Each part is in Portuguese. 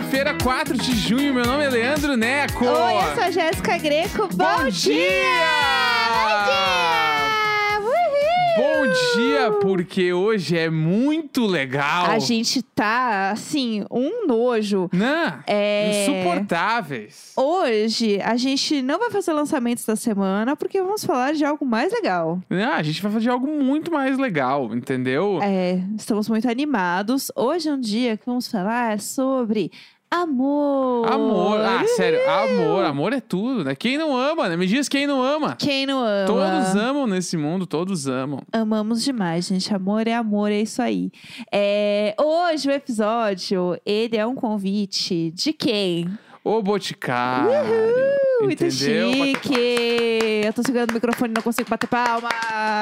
Sexta-feira, 4 de junho. Meu nome é Leandro Neco. Oi, eu sou a Jéssica Greco. Bom, Bom dia! dia! Bom dia! Porque hoje é muito legal. A gente tá, assim, um nojo. Não, É. insuportáveis. Hoje, a gente não vai fazer lançamentos da semana, porque vamos falar de algo mais legal. Não, a gente vai fazer algo muito mais legal, entendeu? É, estamos muito animados. Hoje é um dia que vamos falar sobre amor. Amor. Ah, sério, amor. Amor é tudo, né? Quem não ama, né? Me diz quem não ama. Quem não ama? Todos amam nesse mundo, todos amam. Amamos demais, gente. Amor é amor, é isso aí. É, hoje o episódio, ele é um convite de quem? O Boticário. Muito entendeu? chique! Eu tô segurando o microfone e não consigo bater palma!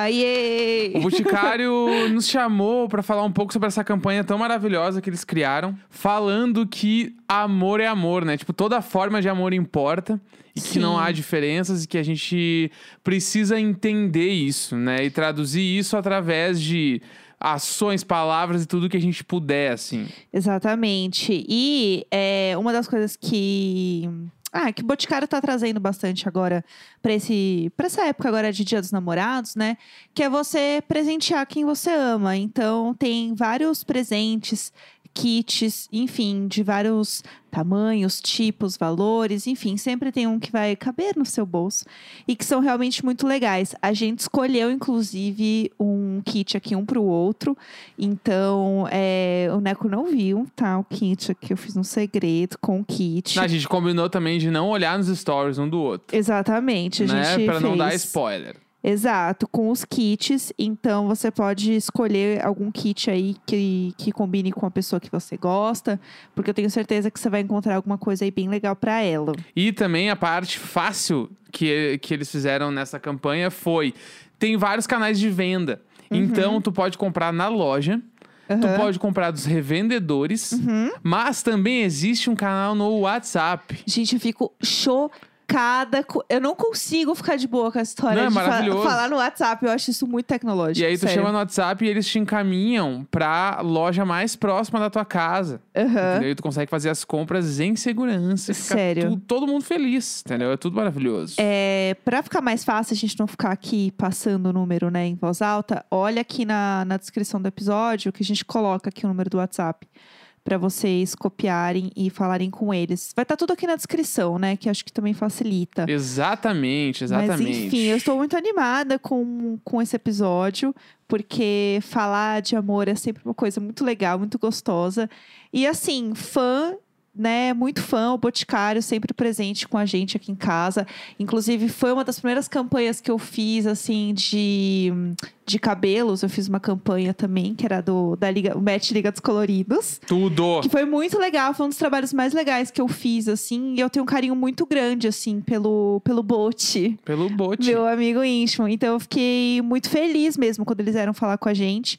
Yay! O Boticário nos chamou pra falar um pouco sobre essa campanha tão maravilhosa que eles criaram, falando que amor é amor, né? Tipo, toda forma de amor importa e que Sim. não há diferenças e que a gente precisa entender isso, né? E traduzir isso através de ações, palavras e tudo que a gente puder, assim. Exatamente. E é, uma das coisas que. Ah, que o Boticário tá trazendo bastante agora pra, esse, pra essa época agora de Dia dos Namorados, né? Que é você presentear quem você ama. Então, tem vários presentes, kits, enfim, de vários tamanhos, tipos, valores, enfim, sempre tem um que vai caber no seu bolso e que são realmente muito legais. A gente escolheu, inclusive, um kit aqui um pro outro. Então, é, o Neco não viu, tá? O kit aqui eu fiz um segredo com o kit. A gente combinou também de não olhar nos stories um do outro, Exatamente, a né? gente Pra não dar fez- spoiler. Exato, com os kits. Então você pode escolher algum kit aí que, que combine com a pessoa que você gosta, porque eu tenho certeza que você vai encontrar alguma coisa aí bem legal pra ela. E também a parte fácil que, que eles fizeram nessa campanha foi: tem vários canais de venda. Então, tu pode comprar na loja, tu Uhum. pode comprar dos revendedores, Uhum. mas também existe um canal no WhatsApp. Gente, eu fico chocada. Com- Eu não consigo ficar de boa com a história Não, é de fa- maravilhoso. falar no WhatsApp. Eu acho isso muito tecnológico. E aí tu sério. chama no WhatsApp e eles te encaminham pra loja mais próxima da tua casa. Aham. Entendeu? E tu consegue fazer as compras em segurança. Sério. tu- todo mundo feliz, entendeu? É tudo maravilhoso. É, para ficar mais fácil, a gente não ficar aqui passando o número né, em voz alta, olha aqui na, na descrição do episódio que a gente coloca aqui o número do WhatsApp para vocês copiarem e falarem com eles. Vai estar tudo aqui na descrição, né? Que acho que também facilita. Exatamente, exatamente. Mas enfim, eu estou muito animada com, com esse episódio, porque falar de amor é sempre uma coisa muito legal, muito gostosa. E assim, fã, né? Muito fã, o Boticário sempre presente com a gente aqui em casa. Inclusive, foi uma das primeiras campanhas que eu fiz, assim, de, de cabelos. Eu fiz uma campanha também, que era do da Liga, o Match Liga dos Coloridos. Tudo. Que foi muito legal, foi um dos trabalhos mais legais que eu fiz, assim. E eu tenho um carinho muito grande, assim, pelo, pelo Bote Pelo bote. meu amigo íntimo. Então eu fiquei muito feliz mesmo quando eles vieram falar com a gente,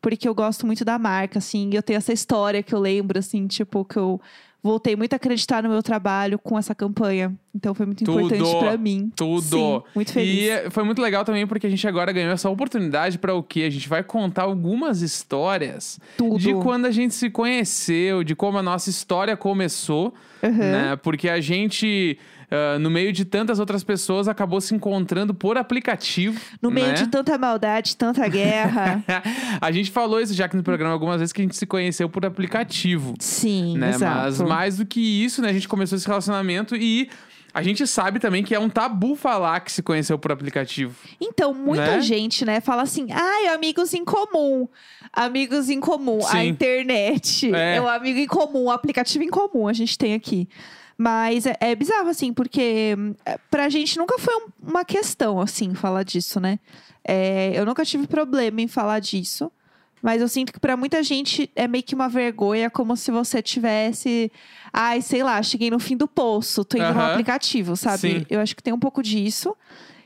porque eu gosto muito da marca, assim, e eu tenho essa história que eu lembro, assim, tipo, que eu voltei muito a acreditar no meu trabalho com essa campanha. Então foi muito Tudo. importante pra mim. Tudo. Sim, muito feliz. E é- foi muito legal também porque a gente agora ganhou essa oportunidade para o quê? A gente vai contar algumas histórias Tudo. de quando a gente se conheceu, de como a nossa história começou, Aham. né? Porque a gente, ah, no meio de tantas outras pessoas, acabou se encontrando por aplicativo. No meio né? de tanta maldade, tanta guerra. a gente falou isso já aqui no programa algumas vezes que a gente se conheceu por aplicativo. Sim, né? exato. Mas mais do que isso, né? A gente começou esse relacionamento e a gente sabe também que é um tabu falar que se conheceu por aplicativo. Então, muita Né? gente, né, fala assim: ai, amigos em comum. Amigos em comum. A Sim. internet. É. É o amigo em comum, o aplicativo em comum a gente tem aqui. Mas é, é bizarro, assim, porque é, pra gente nunca foi um- uma questão, assim, falar disso, né? É, eu nunca tive problema em falar disso. Mas eu sinto que pra muita gente é meio que uma vergonha, como se você tivesse. Ai, sei lá, cheguei no fim do poço, tô indo no aplicativo, sabe? Sim. Eu acho que tem um pouco disso.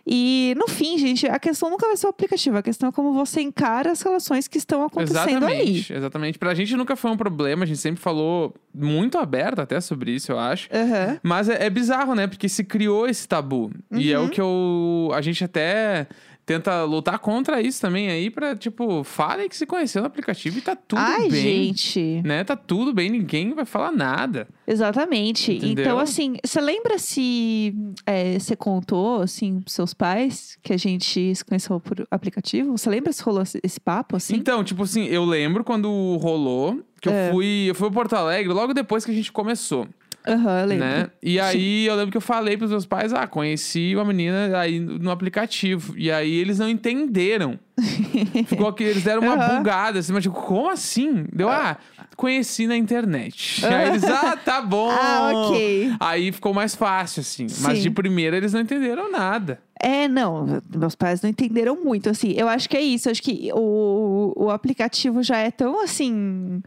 E no fim, gente, a questão nunca vai ser o aplicativo, a questão é como você encara as relações que estão acontecendo ali. exatamente, exatamente. Pra gente nunca foi um problema, a gente sempre falou muito aberto até sobre isso, eu acho. Aham. Mas é, é bizarro, né? Porque se criou esse tabu. E é Uhum. o que eu. A gente até tenta lutar contra isso também aí pra, tipo, falem que se conheceu no aplicativo e tá tudo Ai, bem. gente. Né? Tá tudo bem, ninguém vai falar nada. Exatamente. Entendeu? Então, assim, você lembra se é, você contou, assim, pros seus pais que a gente se conheceu por aplicativo? Você lembra se rolou esse, papo, assim? Então, tipo assim, eu lembro quando rolou que eu É. fui, eu fui pra Porto Alegre logo depois que a gente começou, Aham, eu lembro. né? E aí eu lembro que eu falei pros meus pais, ah, conheci uma menina aí no aplicativo. E aí eles não entenderam. Ficou que eles deram uma Aham. bugada, assim, mas tipo, como assim? Deu, ah, conheci na internet. E aí eles, ah, tá bom. Ah, ok. Aí ficou mais fácil, assim. Mas Sim. de primeira eles não entenderam nada. É, não, meus pais não entenderam muito, assim. Eu acho que é isso, acho que o, o aplicativo já é tão, assim,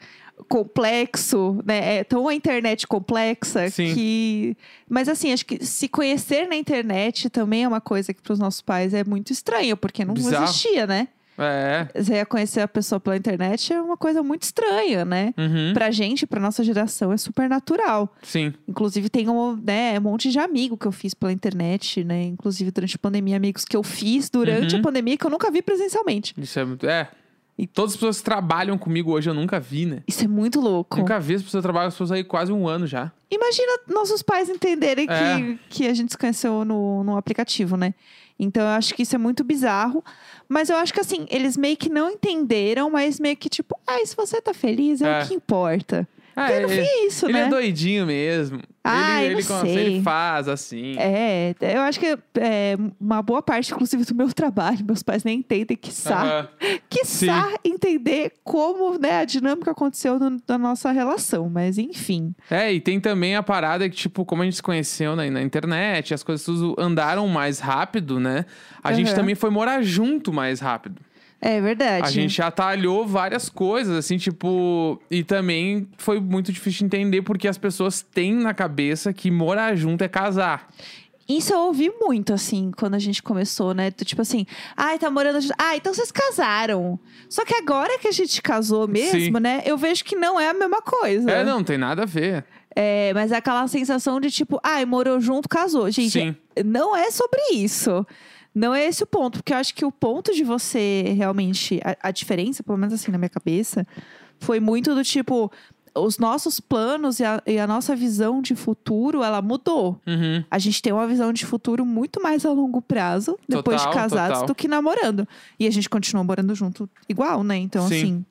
complexo, né? É tão a internet complexa Sim. que... Mas, assim, acho que se conhecer na internet também é uma coisa que para os nossos pais é muito estranho, porque não Bizarro. existia, né? É. Você ia conhecer a pessoa pela internet é uma coisa muito estranha, né? Uhum. Pra gente, pra nossa geração, é super natural. Sim. Inclusive, tem um, né, um monte de amigo que eu fiz pela internet, né? Inclusive, durante a pandemia, amigos que eu fiz durante Uhum. a pandemia que eu nunca vi presencialmente. Isso é muito. É. E- Todas as pessoas que trabalham comigo hoje eu nunca vi, né? Isso é muito louco. Nunca vi as pessoas trabalham com as pessoas aí quase um ano já. Imagina nossos pais entenderem É. que, que a gente se conheceu no, no aplicativo, né? Então, eu acho que isso é muito bizarro. Mas eu acho que, assim, eles meio que não entenderam, mas meio que tipo, ah, se você tá feliz, é, É. o que importa. Ah, no fim é isso, ele né? é doidinho mesmo. Ah, ele, eu ele, não consegue- sei. ele faz assim. É, eu acho que é, uma boa parte, inclusive, do meu trabalho, meus pais nem entendem, quiçá, Aham. quiçá entender como né, a dinâmica aconteceu no- na nossa relação, mas enfim. É, e tem também a parada que, tipo, como a gente se conheceu na, na internet, as coisas andaram mais rápido, né? A gente Aham. também foi morar junto mais rápido. É verdade. A gente atalhou várias coisas, assim, tipo. E também foi muito difícil de entender porque as pessoas têm na cabeça que morar junto é casar. Isso eu ouvi muito, assim, quando a gente começou, né? Tipo assim, ai, tá morando junto. Ah, então vocês casaram. Só que agora que a gente casou mesmo, Sim. né? Eu vejo que não é a mesma coisa. É, não, tem nada a ver. É, mas é aquela sensação de tipo, ai, morou junto, casou. Gente, Sim. não é sobre isso. Não é esse o ponto. Porque eu acho que o ponto de você realmente. A, a diferença, pelo menos assim na minha cabeça, foi muito do tipo. Os nossos planos e a, e a nossa visão de futuro, ela mudou. Uhum. A gente tem uma visão de futuro muito mais a longo prazo, depois Total, de casados, total. do que namorando. E a gente continua morando junto igual, né? Então, Sim. assim.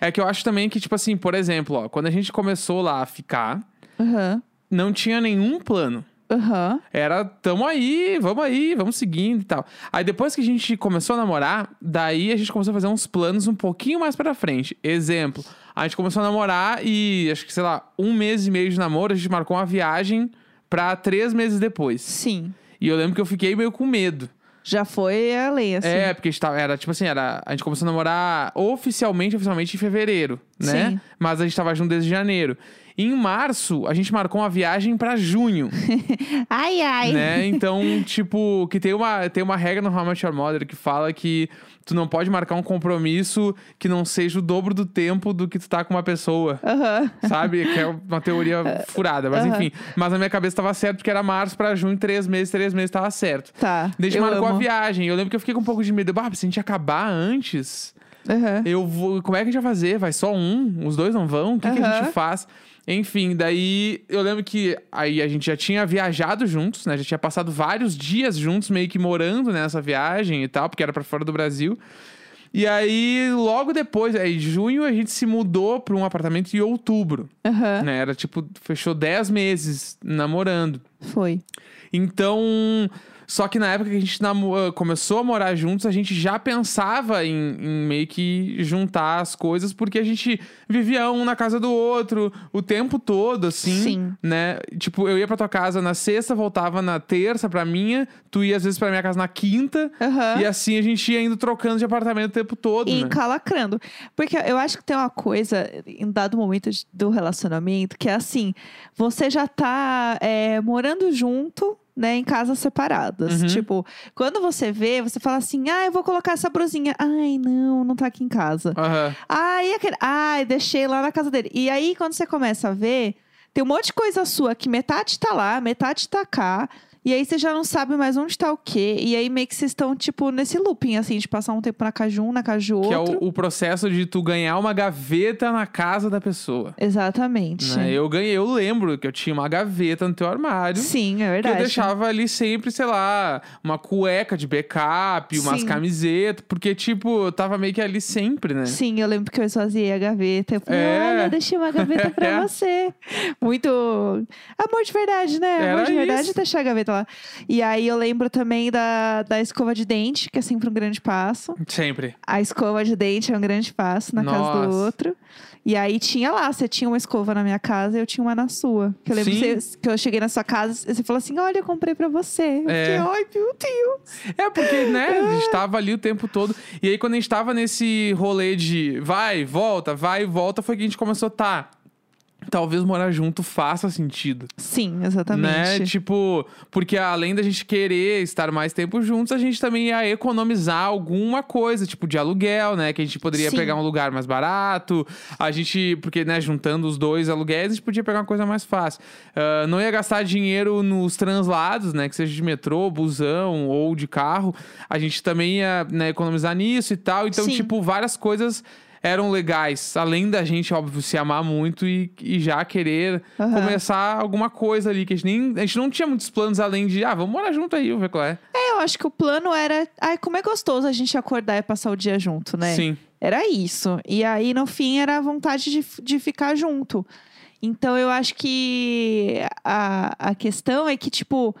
É que eu acho também que, tipo assim, por exemplo, ó, quando a gente começou lá a ficar, Aham. não tinha nenhum plano. Aham. Era, tamo aí, vamos aí, vamos seguindo e tal. Aí depois que a gente começou a namorar, daí a gente começou a fazer uns planos um pouquinho mais pra frente. Exemplo, a gente começou a namorar e, acho que, sei lá, um mês e meio de namoro, a gente marcou uma viagem pra três meses depois. Sim. E eu lembro que eu fiquei meio com medo. Já foi além, assim. É, porque a gente tava, era tipo assim, era, a gente começou a namorar oficialmente, oficialmente em fevereiro, né? Sim. Mas a gente tava junto desde janeiro. Em março, a gente marcou uma viagem pra junho, Ai, ai. né? Então, tipo, que tem uma, tem uma regra no How Met Your Mother que fala que tu não pode marcar um compromisso que não seja o dobro do tempo do que tu tá com uma pessoa. Sabe? Que é uma teoria furada, mas enfim. Mas na minha cabeça tava certo, porque era março pra junho, três meses, três meses tava certo. Tá. A eu marcou a amo. viagem. Eu lembro que eu fiquei com um pouco de medo. Bah, se a gente acabar antes, Aham. eu vou. Como é que a gente vai fazer? Vai só um? Os dois não vão? O que, que a gente faz? Enfim, daí eu lembro que aí a gente já tinha viajado juntos, né? Já tinha passado vários dias juntos, meio que morando nessa viagem e tal, porque era pra fora do Brasil. E aí, logo depois, aí, em junho, a gente se mudou pra um apartamento em outubro. Aham. Né? Era tipo, fechou 10 meses namorando. Foi. Então, só que na época que a gente ah, começou a morar juntos, a gente já pensava em, em meio que juntar as coisas, porque a gente vivia um na casa do outro o tempo todo, assim. Sim. Né? Tipo, eu ia pra tua casa na sexta, voltava na terça pra minha, tu ia às vezes pra minha casa na quinta, Aham. e assim a gente ia indo trocando de apartamento o tempo todo, E né? encalacrando. Porque eu acho que tem uma coisa, em dado momento do relacionamento, que é assim: você já tá é, morando junto. Né, em casas separadas. Uhum. Tipo, quando você vê, você fala assim: ah, eu vou colocar essa brusinha. Ai, não, não tá aqui em casa. Aham. Ai, aquele. Ai, deixei lá na casa dele. E aí, quando você começa a ver, tem um monte de coisa sua que metade tá lá, metade tá cá. E aí você já não sabe mais onde tá o quê. E aí meio que vocês estão, tipo, nesse looping, assim, de passar um tempo na casa de um, na casa de outro. Que é o, o processo de tu ganhar uma gaveta na casa da pessoa. Exatamente. Né? Eu ganhei, eu lembro que eu tinha uma gaveta no teu armário. Sim, é Que verdade. eu deixava ali sempre, sei lá, uma cueca de backup, umas Sim. camisetas, porque, tipo, eu tava meio que ali sempre, né? Sim, eu lembro que eu esvaziei a gaveta. Eu falei, É. olha, deixei uma gaveta pra É. você. Muito amor de verdade, né? amor Era de verdade isso. deixar a gaveta lá. E aí eu lembro também da, da escova de dente, que é sempre um grande passo. Sempre. A escova de dente é um grande passo na casa do Nossa. outro. E aí tinha lá, você tinha uma escova na minha casa e eu tinha uma na sua. Que eu lembro que, você- que eu cheguei na sua casa e você falou assim: olha, eu comprei pra você. Eu É. fiquei, ai, meu Deus. É, porque, né, a gente tava ali o tempo todo. E aí, quando a gente tava nesse rolê de vai, volta, vai volta, foi que a gente começou, tá. Talvez morar junto faça sentido. Sim, Né? exatamente. Tipo, porque além da gente querer estar mais tempo juntos, a gente também ia economizar alguma coisa, tipo de aluguel, né? Que a gente poderia Sim. pegar um lugar mais barato. A gente, porque, né, juntando os dois aluguéis, a gente podia pegar uma coisa mais fácil. Ah, não ia gastar dinheiro nos translados, né? Que seja de metrô, busão ou de carro. A gente também ia né, economizar nisso e tal. Então, Sim. tipo, várias coisas eram legais. Além da gente, óbvio, se amar muito e, e já querer Aham. começar alguma coisa ali. Que a gente, nem, a gente não tinha muitos planos além de, ah, vamos morar junto aí, vamos ver qual é. É, eu acho que o plano era. Ai, como é gostoso a gente acordar e passar o dia junto, né? Sim. Era isso. E aí, no fim, era a vontade de, de ficar junto. Então, eu acho que a, a questão é que, tipo,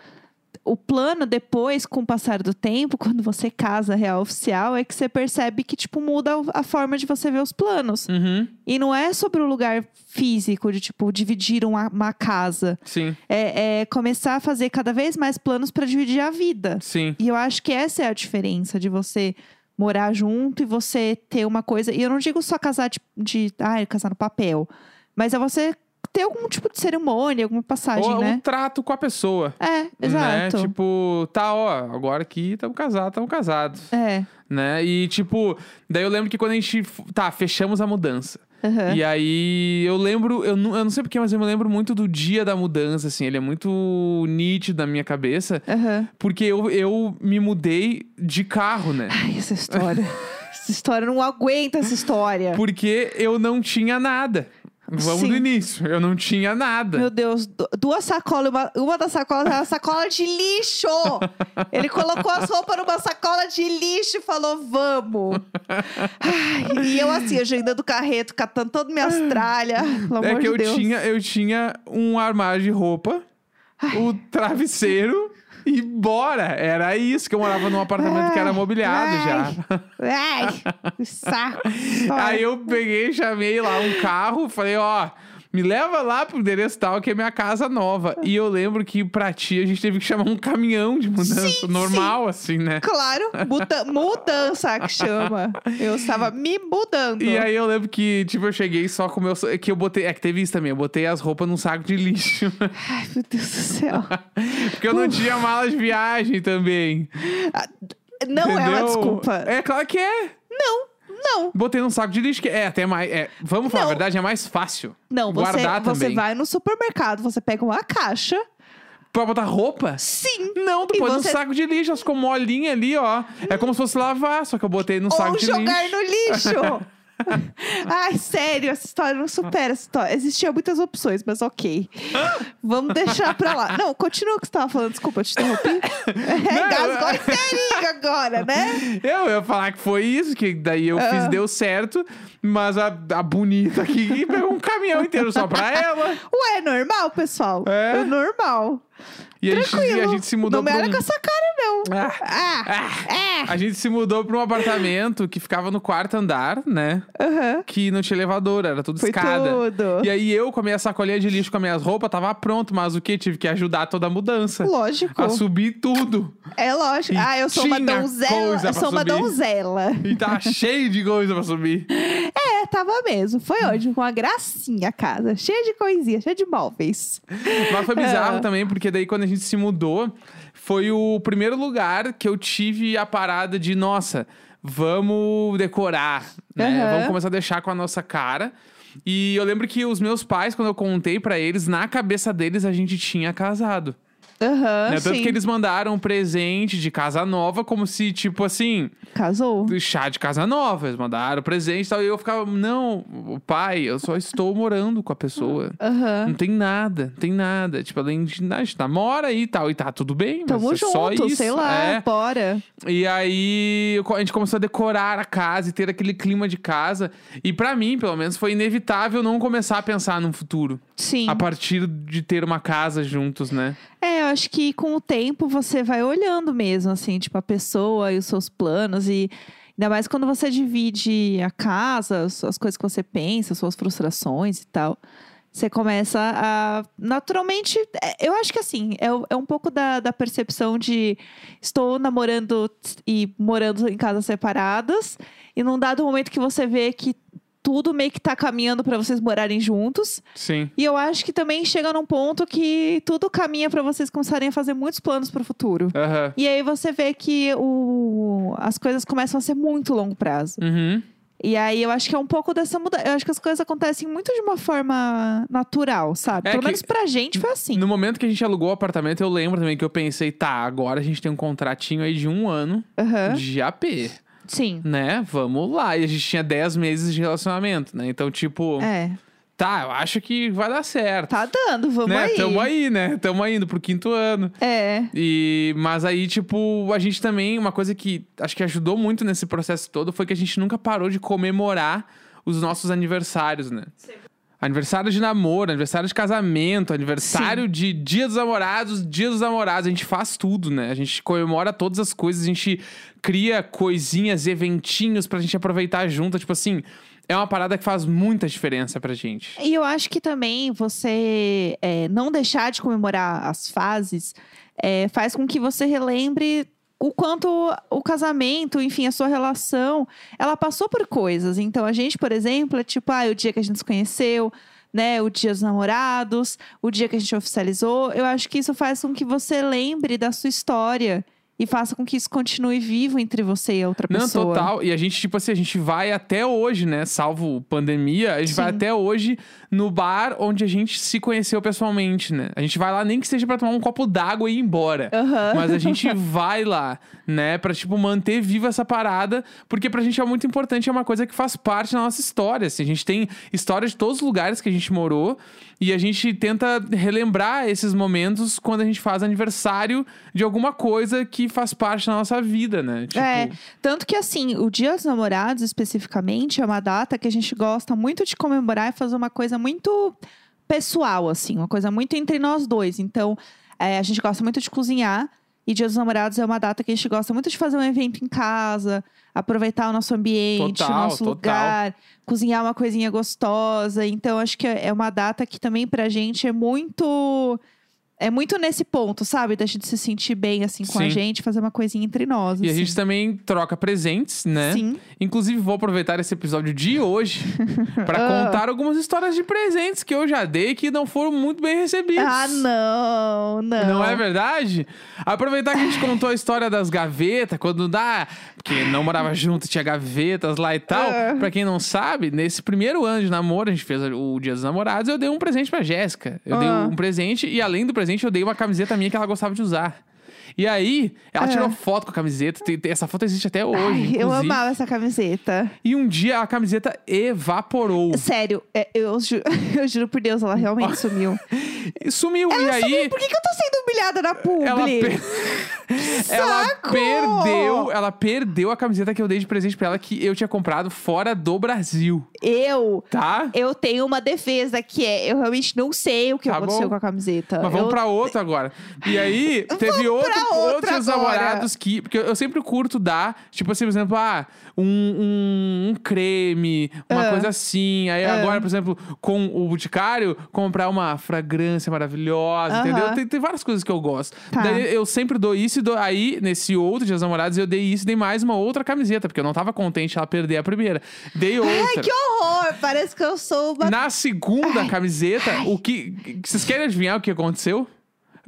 o plano depois, com o passar do tempo, quando você casa real oficial, é que você percebe que, tipo, muda a forma de você ver os planos. Uhum. E não é sobre o lugar físico, de, tipo, dividir uma, uma casa. Sim, É, é começar a fazer cada vez mais planos para dividir a vida. sim. E eu acho que essa é a diferença de você morar junto e você ter uma coisa. E eu não digo só casar de, de ah, casar no papel. Mas é você ter algum tipo de cerimônia, alguma passagem, Ou um né? trato com a pessoa. É, exato. Né? Tipo, tá, ó, agora aqui estamos casados, estamos casados. É. Né? E, tipo, daí eu lembro que quando a gente. Tá, fechamos a mudança. aham. E aí eu lembro, eu não, eu não sei porquê, mas eu me lembro muito do dia da mudança, assim. Ele é muito nítido na minha cabeça. Aham. Porque eu, eu me mudei de carro, né? Ai, essa história. essa história, eu não aguenta essa história. Porque eu não tinha nada. Vamos Sim. do início. Eu não tinha nada. Meu Deus, du- duas sacolas, uma, uma das sacolas era uma sacola de lixo! Ele colocou as roupas numa sacola de lixo e falou, vamos! Ai, e eu assim, agendando o carreto, catando todas minhas tralhas. Pelo é amor que de eu Deus. tinha, eu tinha um armário de roupa, o travesseiro e bora. Era isso que eu morava num apartamento que era Ai, mobiliado já. Ai, saco. Aí eu peguei, chamei lá um carro, falei, ó, me leva lá pro endereço tal, que é minha casa nova. E eu lembro que pra ti a gente teve que chamar um caminhão de mudança Sim, normal, assim, né? Claro, muda- mudança que chama. Eu estava me mudando. E aí eu lembro que, tipo, eu cheguei só com o meu. Que eu botei. É que teve isso também. Eu botei as roupas num saco de lixo. Ai, meu Deus do céu. Porque eu não tinha mala de viagem também. Não é uma entendeu? desculpa. É claro que é. Não, não. Botei num saco de lixo, que é até mais. é, vamos falar a Não. verdade, é mais fácil. Não, você, Guardar você também. vai no supermercado, você pega uma caixa. Pra botar roupa? Sim. Não, tu E põe você- no saco de lixo, elas ficam molinha ali, ó. É como se fosse lavar, só que eu botei no saco Ou de jogar lixo. no lixo. Ai, sério, essa história não supera essa história. Existiam muitas opções, mas ok. Vamos deixar pra lá. Não, continua o que você tava falando. Desculpa, eu te interrompi. É, Gasgou inteirinho agora, né? Eu ia falar que foi isso, que daí eu Ah. fiz, deu certo, mas a, a bonita aqui pegou um caminhão inteiro só pra ela. Ué, é normal, pessoal. É? É, normal. E a gente, a gente se mudou Não me pra olha um... com essa cara, não. Ah, Ah, ah. é. A gente se mudou pra um apartamento que ficava no quarto andar, né? Aham. Que não tinha elevador, era tudo Foi escada. tudo. E aí eu, com a minha sacolinha de lixo, com as minhas roupas, tava pronto, mas o que? Tive que ajudar toda a mudança. Lógico. A subir tudo. É lógico. E Ah, eu sou uma donzela. Eu sou uma subir. donzela. E tava cheio de coisa pra subir. É, tava mesmo. Foi ótimo. Com uma gracinha a casa. Cheia de coisinha, cheia de móveis. Mas foi bizarro É. também, porque daí quando a gente se mudou, foi o primeiro lugar que eu tive a parada de, nossa, vamos decorar, né? Aham. Vamos começar a deixar com a nossa cara. E eu lembro que os meus pais, quando eu contei pra eles, na cabeça deles a gente tinha casado. Aham, né? Tanto sim. que eles mandaram um presente de casa nova, como se, tipo assim, Casou. chá de casa nova. Eles mandaram presente e tal. E eu ficava, não, pai, eu só estou morando com a pessoa. Aham. Não tem nada, não tem nada. Tipo, além de a gente namora aí e tal. E tá tudo bem. Tamo mas é só junto, isso. sei lá, É. bora. E aí a gente começou a decorar a casa e ter aquele clima de casa. E pra mim, pelo menos, foi inevitável não começar a pensar no futuro. Sim. A partir de ter uma casa juntos, né? É, eu acho que com o tempo você vai olhando mesmo, assim, tipo, a pessoa e os seus planos. E ainda mais quando você divide a casa, as as coisas que você pensa, suas frustrações e tal. Você começa a. Naturalmente, é, eu acho que assim, é, é um pouco da, da percepção de estou namorando e morando em casas separadas, e num dado momento que você vê que tudo meio que tá caminhando para vocês morarem juntos. Sim. E eu acho que também chega num ponto que tudo caminha pra vocês começarem a fazer muitos planos pro futuro. Aham. E aí você vê que o... as coisas começam a ser muito longo prazo. Uhum. E aí eu acho que é um pouco dessa mudança. Eu acho que as coisas acontecem muito de uma forma natural, sabe? É Pelo menos pra gente foi assim. No momento que a gente alugou o apartamento, eu lembro também que eu pensei, tá, agora a gente tem um contratinho aí de um ano Aham. de AP, Sim. né? Vamos lá. E a gente tinha 10 meses de relacionamento, né? Então, tipo, É. tá, eu acho que vai dar certo. Tá dando, vamos né? aí. Tamo aí, né? Tamo indo pro quinto ano. É. E, mas aí, tipo, a gente também, uma coisa que acho que ajudou muito nesse processo todo foi que a gente nunca parou de comemorar os nossos aniversários, né? Aniversário de namoro, aniversário de casamento, aniversário de dia dos namorados, dia dos namorados. A gente faz tudo, né? A gente comemora todas as coisas, a gente cria coisinhas, eventinhos pra gente aproveitar junto. Tipo assim, é uma parada que faz muita diferença pra gente. E eu acho que também você é, não deixar de comemorar as fases é, faz com que você relembre o quanto o casamento, enfim, a sua relação, ela passou por coisas. Então, a gente, por exemplo, é tipo, ah, o dia que a gente se conheceu, né? O dia dos namorados, o dia que a gente oficializou. Eu acho que isso faz com que você lembre da sua história e faça com que isso continue vivo entre você e a outra Não, pessoa. total. E a gente, tipo assim, a gente vai até hoje, né? Salvo pandemia, a gente vai Sim. até hoje no bar onde a gente se conheceu pessoalmente, né? A gente vai lá nem que seja pra tomar um copo d'água e ir embora. Aham. Mas a gente vai lá, né? Pra, tipo, manter viva essa parada. Porque pra gente é muito importante, é uma coisa que faz parte da nossa história. Assim. A gente tem história de todos os lugares que a gente morou. E a gente tenta relembrar esses momentos quando a gente faz aniversário de alguma coisa que faz parte da nossa vida, né? Tipo, É, tanto que assim, o Dia dos Namorados especificamente é uma data que a gente gosta muito de comemorar e fazer uma coisa muito pessoal, assim, uma coisa muito entre nós dois. Então, é, a gente gosta muito de cozinhar. E Dia dos Namorados é uma data que a gente gosta muito de fazer um evento em casa, aproveitar o nosso ambiente, Total, o nosso total. lugar, cozinhar uma coisinha gostosa. Então, acho que é uma data que também pra gente é muito. É muito nesse ponto, sabe? Da gente se sentir bem assim com a Sim. gente, fazer uma coisinha entre nós. E a assim. gente também troca presentes, né? Sim. Inclusive, vou aproveitar esse episódio de hoje pra Ah. contar algumas histórias de presentes que eu já dei que não foram muito bem recebidos. Ah, não, não. Não é verdade? Aproveitar que a gente contou a história das gavetas, quando dá. Porque não morava junto, tinha gavetas lá e tal. Ah. Pra quem não sabe, nesse primeiro ano de namoro, a gente fez o Dia dos Namorados, eu dei um presente pra Jéssica. Eu dei Ah. um presente e, além do presente, eu dei uma camiseta minha que ela gostava de usar. E aí, ela Ah. tirou foto com a camiseta. tem- tem- essa foto existe até hoje. Ai, eu inclusive. amava essa camiseta. E um dia a camiseta evaporou. Sério, é, eu, ju- eu juro por Deus, ela realmente sumiu. E Sumiu. e aí. por que, que eu tô sendo humilhada na publi? Ela, per- ela saco! perdeu, ela perdeu a camiseta que eu dei de presente pra ela que eu tinha comprado fora do Brasil, Eu, tá? eu tenho uma defesa que é, eu realmente não sei o que Tá aconteceu bom. com a camiseta. Mas vamos eu, pra outro agora. E aí, teve outro, outros agora. namorados que. Porque eu sempre curto dar, tipo assim, por exemplo, ah, um, um, um creme, uma Ah. coisa assim. Aí agora, por exemplo, com o Boticário, comprar uma fragrância maravilhosa, Aham. entendeu? Tem, tem várias coisas que eu gosto. Tá. Daí eu sempre dou isso e dou. Aí, nesse outro Dia dos Namorados, eu dei isso e dei mais uma outra camiseta, porque eu não tava contente ela perder a primeira. Dei outra. Ai, que horror! Parece que eu sou uma. Na segunda camiseta, o que. Vocês querem adivinhar o que aconteceu?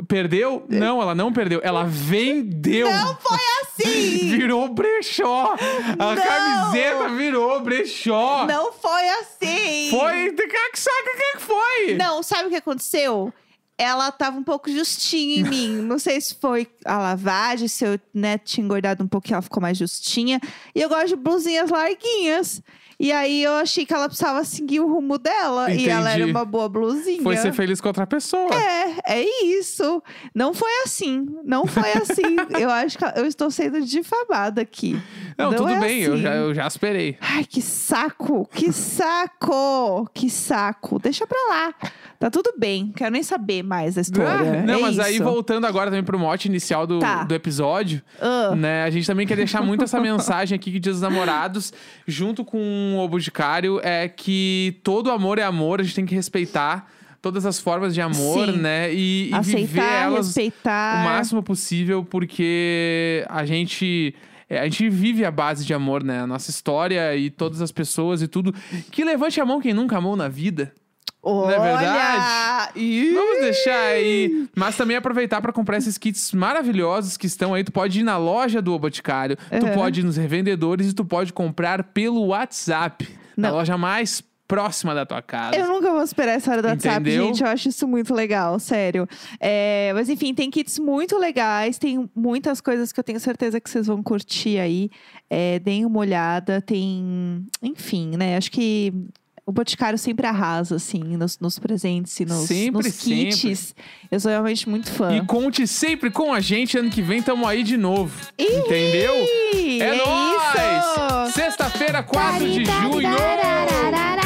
Perdeu? Não, ela não perdeu. Ela vendeu. Não foi assim! Virou brechó. A Não. camiseta virou brechó. Não foi assim! Foi. É sabe o que é que foi? Não, sabe o que aconteceu? ela tava um pouco justinha em mim. Não sei se foi a lavagem, se eu né, tinha engordado um pouquinho, ela ficou mais justinha. E eu gosto de blusinhas larguinhas. E aí eu achei que ela precisava seguir o rumo dela. E ela era Entendi. uma boa blusinha. Foi ser feliz com outra pessoa. É, é isso. Não foi assim. Não foi assim. eu acho que eu estou sendo difamada aqui. Não, tudo é bem, eu, assim. já, eu já esperei. Ai, que saco! Que saco! Que saco! Deixa pra lá. Tá tudo bem. Quero nem saber mais a história. Ah, não, É mas aí isso. voltando agora também pro mote inicial do, Tá. do episódio, Ah. né? A gente também quer deixar muito essa mensagem aqui que Dia dos Namorados, junto com o Boticário, é que todo amor é amor, a gente tem que respeitar todas as formas de amor, Sim. né? E, e viver Aceitar, elas respeitar. o máximo possível, porque a gente. é, a gente vive a base de amor, né? A nossa história e todas as pessoas e tudo. Que levante a mão quem nunca amou na vida. Olha! é verdade? Vamos deixar aí. Mas também aproveitar para comprar esses kits maravilhosos que estão aí. Tu pode ir na loja do O Boticário, tu Uhum. pode ir nos revendedores e tu pode comprar pelo WhatsApp. Na Não. loja mais próxima da tua casa. Eu nunca vou esperar essa hora do WhatsApp, Entendeu? gente. Eu acho isso muito legal, sério. É, mas enfim, tem kits muito legais, tem muitas coisas que eu tenho certeza que vocês vão curtir aí. É, deem uma olhada, tem. Enfim, né? Acho que. O Boticário sempre arrasa, assim, nos, nos presentes e nos, Sempre, nos kits. Eu sou realmente muito fã. E conte sempre com a gente. Ano que vem tamo aí de novo. Ih, Entendeu? É, É, nóis! Sexta-feira, 4 de junho!